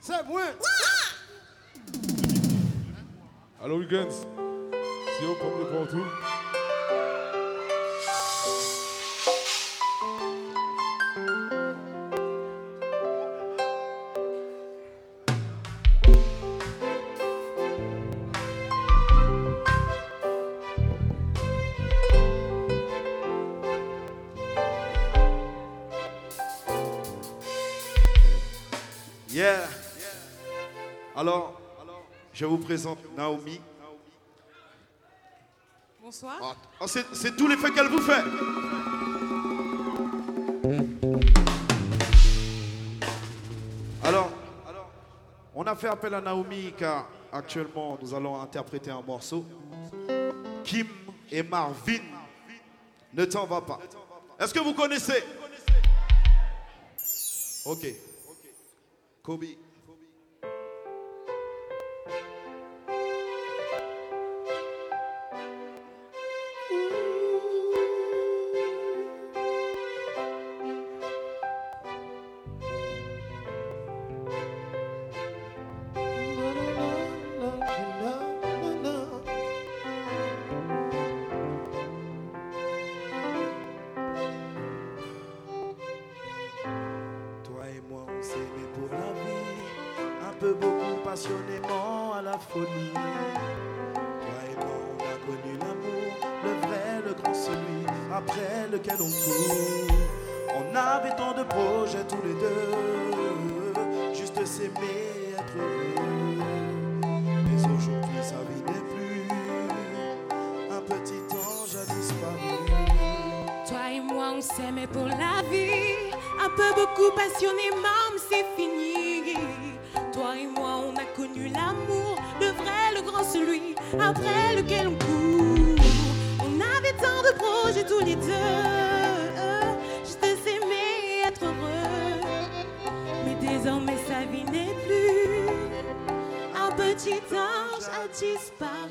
C'est moi. Alors, Wiggins, si on comprend partout. Yeah. Alors, je vous présente Naomi. Bonsoir. Ah, ah, c'est c'est tout l'effet qu'elle vous fait. Alors, on a fait appel à Naomi car actuellement nous allons interpréter un morceau. Kim et Marvin, ne t'en va pas. Est-ce que vous connaissez? Ok. Kobe. Passionnément à la folie. Toi et moi, on a connu l'amour, le vrai, le grand celui, après lequel on court. On avait tant de projets tous les deux, juste s'aimer, être heureux. Mais aujourd'hui, sa vie n'est plus, un petit ange a disparu. Toi et moi, on s'aimait pour la vie. Un peu beaucoup passionnément, mais c'est fini. L'amour, le vrai, le grand, celui après lequel on court. On avait tant de projets tous les deux. Juste s'aimer, être heureux. Mais désormais, sa vie n'est plus. Un petit ange a disparu.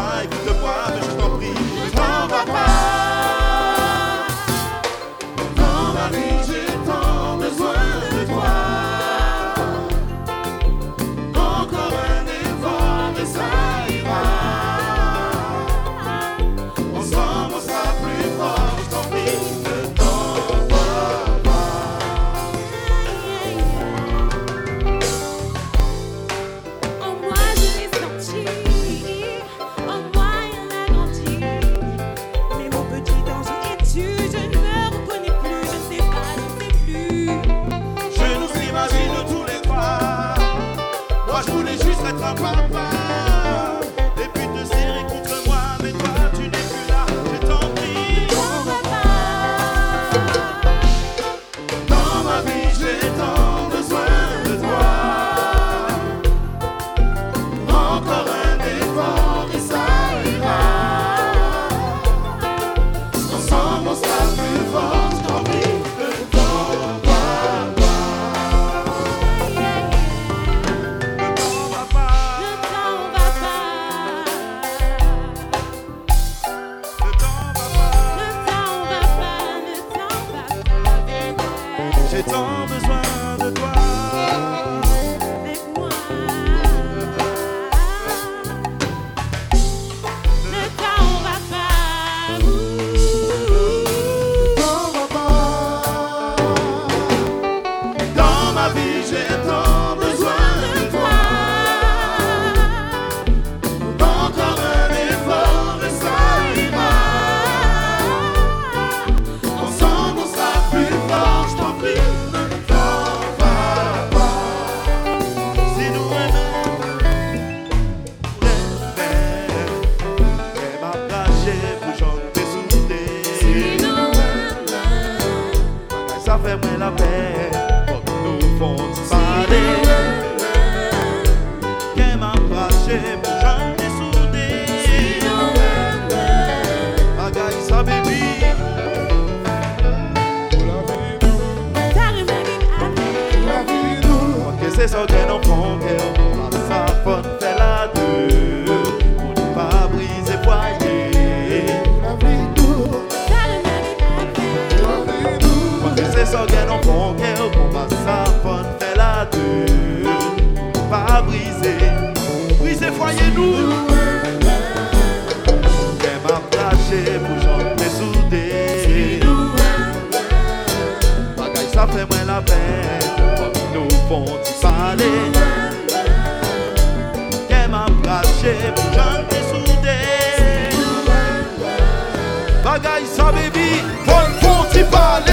Plus. bon cœur, on la deux. Pas brisé, Quand c'est ça, on bon cœur, on va s'affonner, faire la deux. On n'est pas brisé. Brisé, voyez-nous. Même attaché pour chanter soudé. Bagaille, ça fait moins la peine. fon ti pale Ke m ap kache pou jan te soude Bagay sa bebi, fon fon ti pale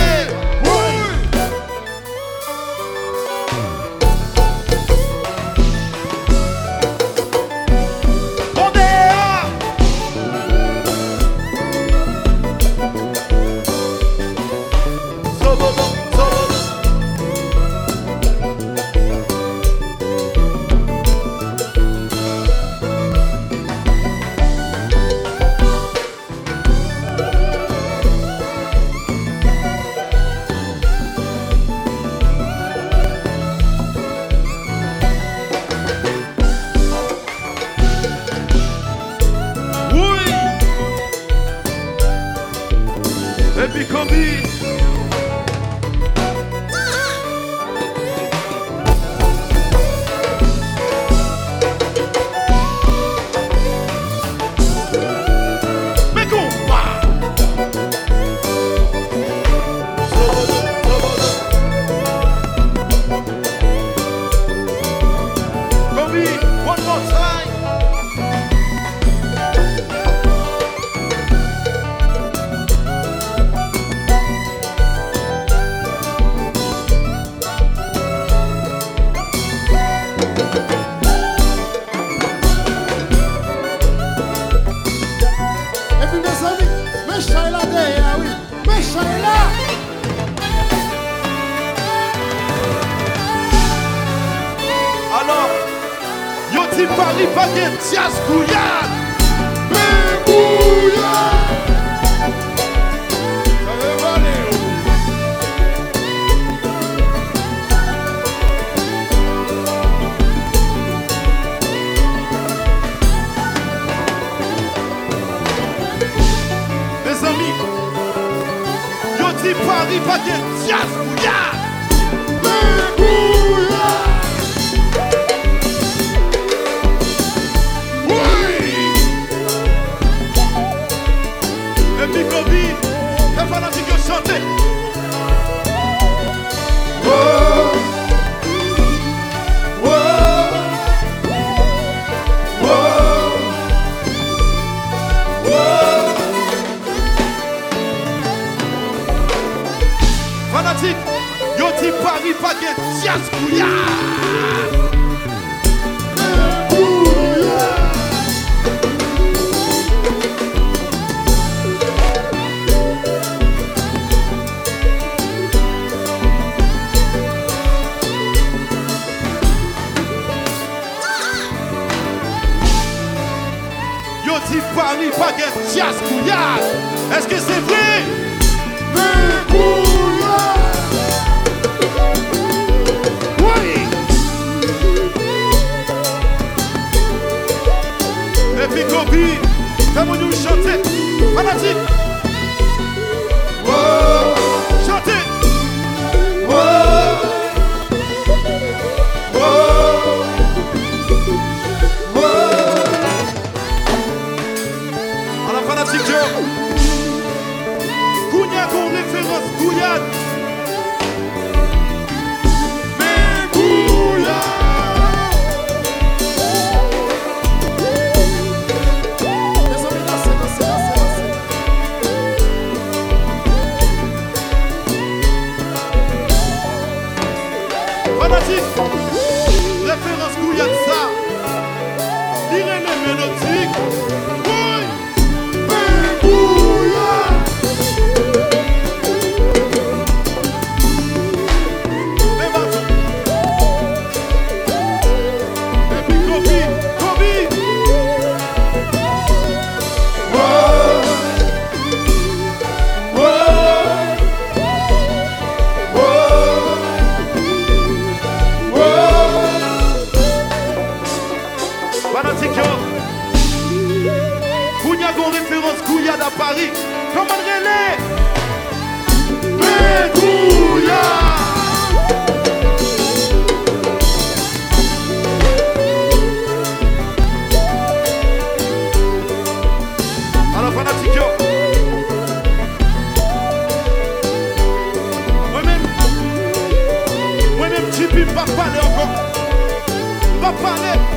amis, mes Shaila derrière, oui. Mes Shaila. Alors, yo ti Paris pa gen tias kouyan Ça Paris pa gen tias kouyan Est-ce que c'est vrai? Oui! Et puis Kobe, fais-moi nous chanter. Fanatique! Chantez! wanachinjo kunyago référence Kouyad à Paris. Comment René Pécouya Moi-même, moi-même, tu peux pas parler encore. Pas parler.